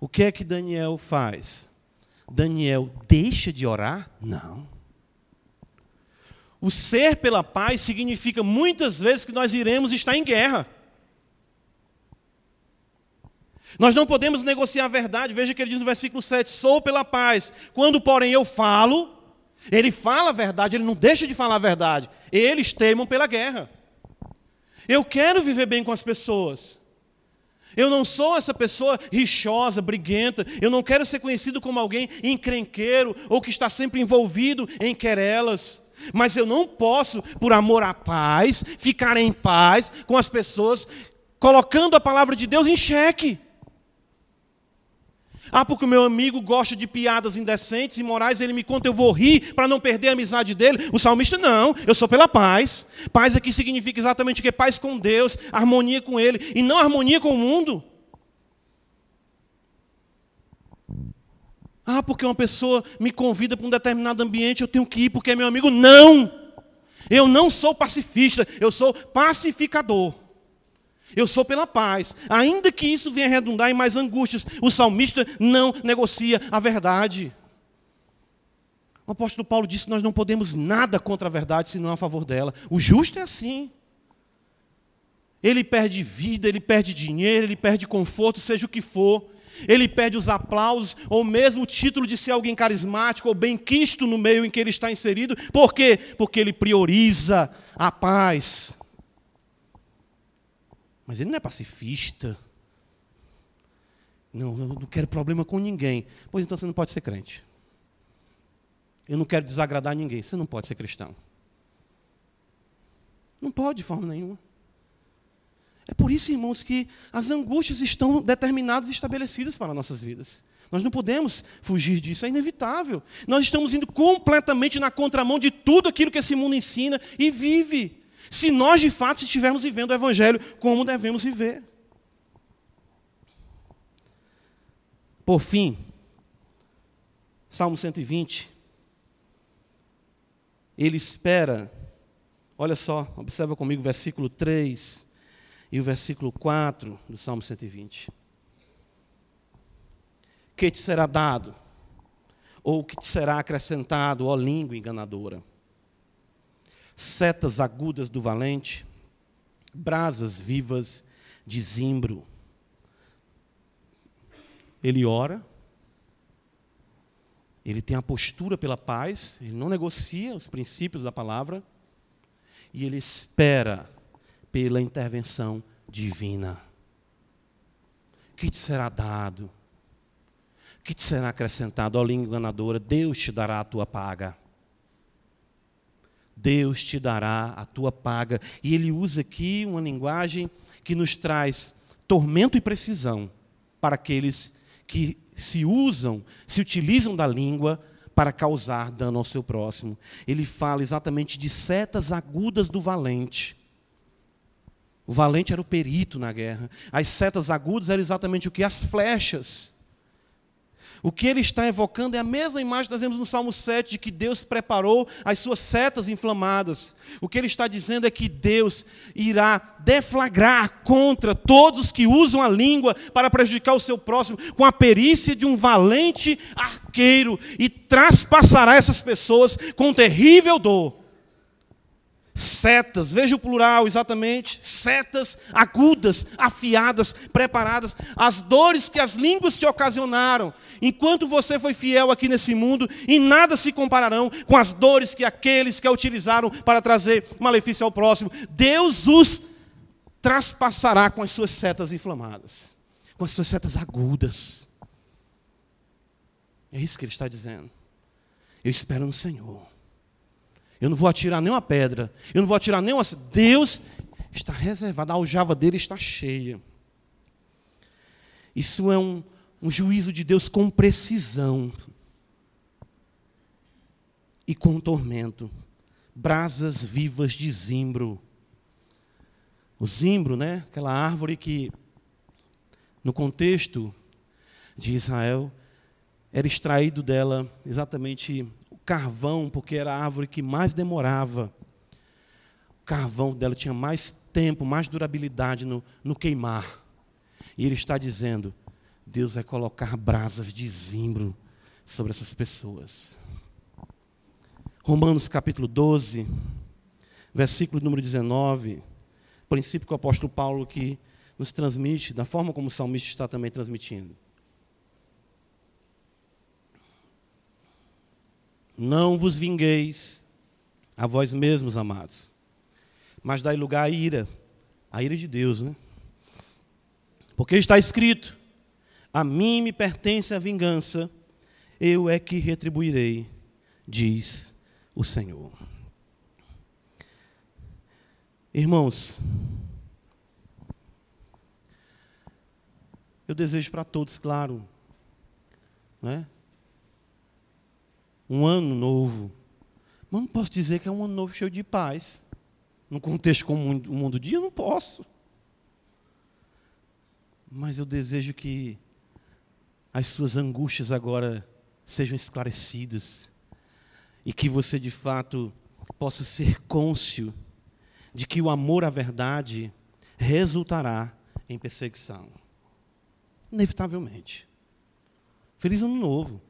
O que é que Daniel faz? Daniel deixa de orar? Não. O ser pela paz significa muitas vezes que nós iremos estar em guerra. Nós não podemos negociar a verdade. Veja que ele diz no versículo 7: Sou pela paz. Quando, porém, eu falo, ele fala a verdade, ele não deixa de falar a verdade. Eles temam pela guerra. Eu quero viver bem com as pessoas. Eu não sou essa pessoa rixosa, briguenta. Eu não quero ser conhecido como alguém encrenqueiro ou que está sempre envolvido em querelas. Mas eu não posso, por amor à paz, ficar em paz com as pessoas colocando a palavra de Deus em xeque. Ah, porque o meu amigo gosta de piadas indecentes e morais, ele me conta, eu vou rir para não perder a amizade dele. O salmista, não, eu sou pela paz. Paz aqui significa exatamente o que? Paz com Deus, harmonia com Ele, e não harmonia com o mundo. Ah, porque uma pessoa me convida para um determinado ambiente, eu tenho que ir porque é meu amigo. Não! Eu não sou pacifista, eu sou pacificador. Eu sou pela paz. Ainda que isso venha redundar em mais angústias, o salmista não negocia a verdade. O apóstolo Paulo disse que nós não podemos nada contra a verdade, senão a favor dela. O justo é assim. Ele perde vida, ele perde dinheiro, ele perde conforto, seja o que for. Ele perde os aplausos, ou mesmo o título de ser alguém carismático ou bem quisto no meio em que ele está inserido. Por quê? Porque ele prioriza a paz. Mas ele não é pacifista. Não, eu não quero problema com ninguém. Pois então você não pode ser crente. Eu não quero desagradar ninguém. Você não pode ser cristão. Não pode de forma nenhuma. É por isso, irmãos, que as angústias estão determinadas e estabelecidas para nossas vidas. Nós não podemos fugir disso, é inevitável. Nós estamos indo completamente na contramão de tudo aquilo que esse mundo ensina e vive. Se nós, de fato, estivermos vivendo o Evangelho como devemos viver. Por fim, Salmo 120. Ele espera, olha só, observa comigo o versículo 3 e o versículo 4 do Salmo 120. Que te será dado, ou que te será acrescentado, ó língua enganadora? Setas agudas do valente, brasas vivas de zimbro. Ele ora, ele tem a postura pela paz, ele não negocia os princípios da palavra, e ele espera pela intervenção divina. Que te será dado? Que te será acrescentado? Ó língua enganadora, Deus te dará a tua paga. Deus te dará a tua paga. E ele usa aqui uma linguagem que nos traz tormento e precisão para aqueles que se usam, se utilizam da língua para causar dano ao seu próximo. Ele fala exatamente de setas agudas do valente. O valente era o perito na guerra. As setas agudas eram exatamente o que? As flechas. O que ele está evocando é a mesma imagem que nós vemos no Salmo 7, de que Deus preparou as suas setas inflamadas. O que ele está dizendo é que Deus irá deflagrar contra todos que usam a língua para prejudicar o seu próximo, com a perícia de um valente arqueiro, e traspassará essas pessoas com terrível dor setas, veja o plural exatamente, setas agudas, afiadas, preparadas, as dores que as línguas te ocasionaram, enquanto você foi fiel aqui nesse mundo, em nada se compararão com as dores que aqueles que a utilizaram para trazer malefício ao próximo. Deus os traspassará com as suas setas inflamadas, com as suas setas agudas. É isso que ele está dizendo. Eu espero no Senhor. Eu não vou atirar nenhuma pedra. Eu não vou atirar nenhuma. Deus está reservado. A aljava dele está cheia. Isso é um, um juízo de Deus com precisão e com tormento. Brasas vivas de zimbro. O zimbro, né? Aquela árvore que, no contexto de Israel, era extraído dela exatamente carvão, porque era a árvore que mais demorava. O carvão dela tinha mais tempo, mais durabilidade no, no queimar. E ele está dizendo: Deus vai colocar brasas de zimbro sobre essas pessoas. Romanos capítulo 12, versículo número 19, princípio que o apóstolo Paulo que nos transmite, da forma como o salmista está também transmitindo. Não vos vingueis a vós mesmos, amados, mas dai lugar à ira, à ira de Deus, né? Porque está escrito: A mim me pertence a vingança, eu é que retribuirei, diz o Senhor. Irmãos, eu desejo para todos, claro, né? Um ano novo. Mas não posso dizer que é um ano novo cheio de paz. No contexto como o mundo dia, eu não posso. Mas eu desejo que as suas angústias agora sejam esclarecidas e que você de fato possa ser cônscio de que o amor à verdade resultará em perseguição. Inevitavelmente. Feliz ano novo.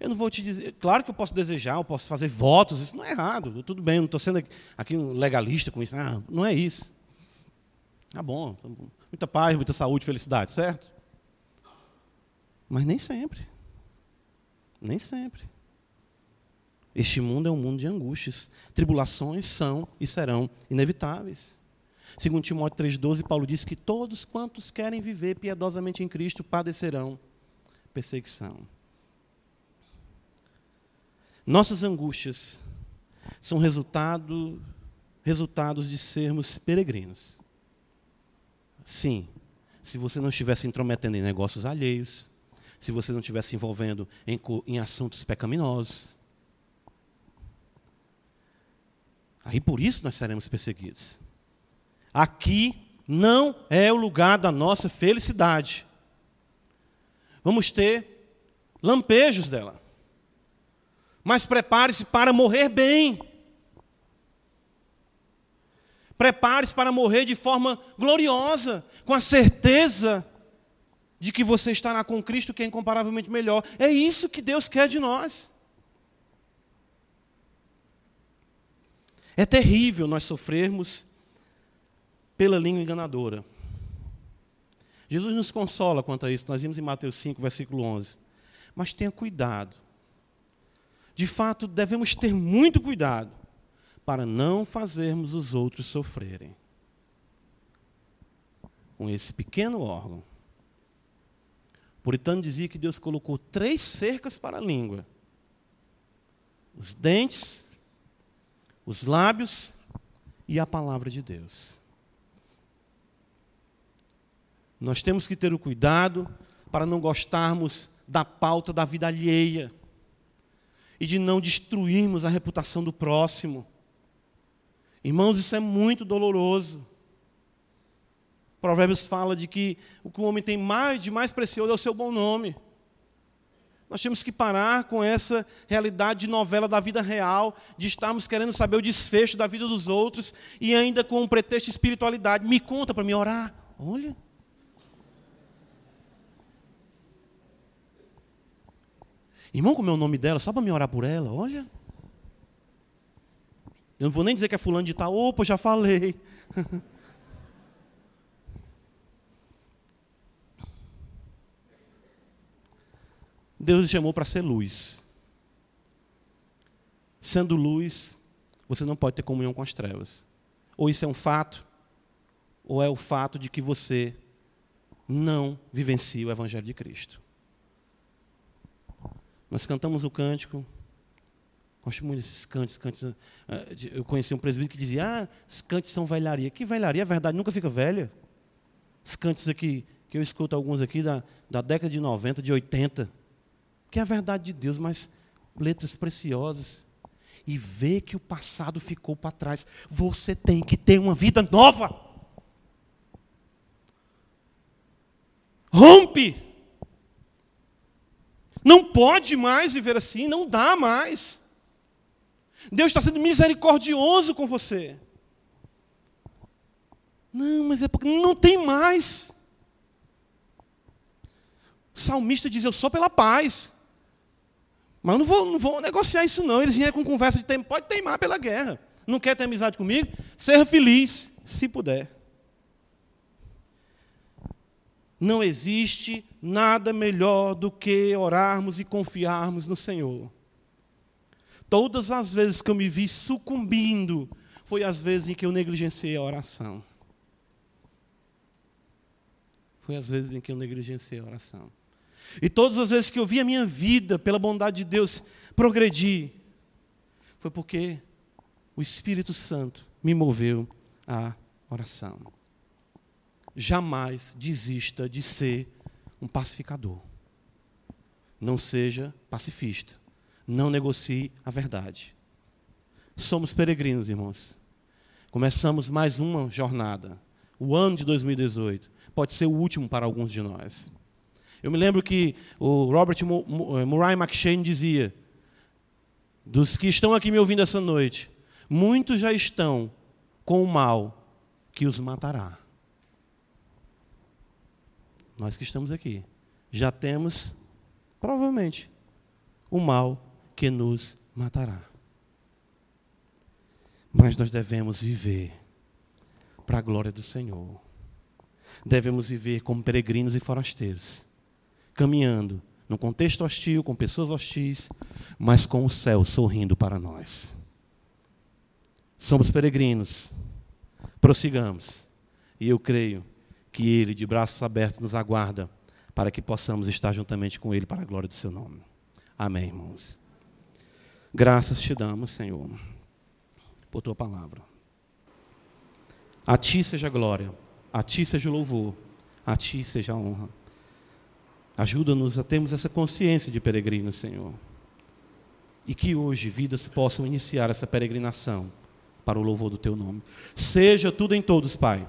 Eu não vou te dizer, claro que eu posso desejar, eu posso fazer votos, isso não é errado, tudo bem, eu não estou sendo aqui um legalista com isso, ah, não é isso. Tá bom, muita paz, muita saúde, felicidade, certo? Mas nem sempre. Nem sempre. Este mundo é um mundo de angústias. Tribulações são e serão inevitáveis. Segundo Timóteo 3,12, Paulo diz que todos quantos querem viver piedosamente em Cristo padecerão perseguição. Nossas angústias são resultado, resultados de sermos peregrinos. Sim, se você não estivesse intrometendo em negócios alheios, se você não estivesse envolvendo em, em assuntos pecaminosos, aí por isso nós seremos perseguidos. Aqui não é o lugar da nossa felicidade. Vamos ter lampejos dela mas prepare-se para morrer bem. Prepare-se para morrer de forma gloriosa, com a certeza de que você estará com Cristo, que é incomparavelmente melhor. É isso que Deus quer de nós. É terrível nós sofrermos pela língua enganadora. Jesus nos consola quanto a isso. Nós vimos em Mateus 5, versículo 11. Mas tenha cuidado de fato, devemos ter muito cuidado para não fazermos os outros sofrerem com esse pequeno órgão. Puritano dizia que Deus colocou três cercas para a língua: os dentes, os lábios e a palavra de Deus. Nós temos que ter o cuidado para não gostarmos da pauta da vida alheia e de não destruirmos a reputação do próximo. Irmãos, isso é muito doloroso. Provérbios fala de que o que o homem tem mais de mais precioso é o seu bom nome. Nós temos que parar com essa realidade de novela da vida real, de estarmos querendo saber o desfecho da vida dos outros e ainda com um pretexto de espiritualidade. Me conta para me orar. Olha. Irmão, como é o nome dela? Só para me orar por ela, olha. Eu não vou nem dizer que é fulano de tal. Opa, já falei. Deus te chamou para ser luz. Sendo luz, você não pode ter comunhão com as trevas. Ou isso é um fato, ou é o fato de que você não vivencia o Evangelho de Cristo. Nós cantamos o cântico. Gosto muito desses cânticos. cânticos. Ah, eu conheci um presbítero que dizia: Ah, os cânticos são velharia. Que velharia? É verdade, nunca fica velha. Os cânticos aqui, que eu escuto alguns aqui da, da década de 90, de 80. Que é a verdade de Deus, mas letras preciosas. E ver que o passado ficou para trás. Você tem que ter uma vida nova. Rompe não pode mais viver assim, não dá mais. Deus está sendo misericordioso com você. Não, mas é porque não tem mais. O salmista diz: Eu sou pela paz. Mas eu não vou, não vou negociar isso, não. Eles vinham com conversa de tempo, pode teimar pela guerra. Não quer ter amizade comigo? Seja feliz, se puder. Não existe nada melhor do que orarmos e confiarmos no Senhor. Todas as vezes que eu me vi sucumbindo, foi as vezes em que eu negligenciei a oração. Foi as vezes em que eu negligenciei a oração. E todas as vezes que eu vi a minha vida, pela bondade de Deus, progredir, foi porque o Espírito Santo me moveu a oração. Jamais desista de ser um pacificador. Não seja pacifista. Não negocie a verdade. Somos peregrinos, irmãos. Começamos mais uma jornada. O ano de 2018 pode ser o último para alguns de nós. Eu me lembro que o Robert eh, Murray McShane dizia: dos que estão aqui me ouvindo essa noite, muitos já estão com o mal que os matará. Nós que estamos aqui, já temos, provavelmente, o mal que nos matará. Mas nós devemos viver para a glória do Senhor. Devemos viver como peregrinos e forasteiros, caminhando num contexto hostil, com pessoas hostis, mas com o céu sorrindo para nós. Somos peregrinos, prossigamos, e eu creio que Ele, de braços abertos, nos aguarda para que possamos estar juntamente com Ele para a glória do Seu nome. Amém, irmãos. Graças te damos, Senhor, por Tua palavra. A Ti seja glória, a Ti seja o louvor, a Ti seja a honra. Ajuda-nos a termos essa consciência de peregrino, Senhor. E que hoje vidas possam iniciar essa peregrinação para o louvor do Teu nome. Seja tudo em todos, Pai,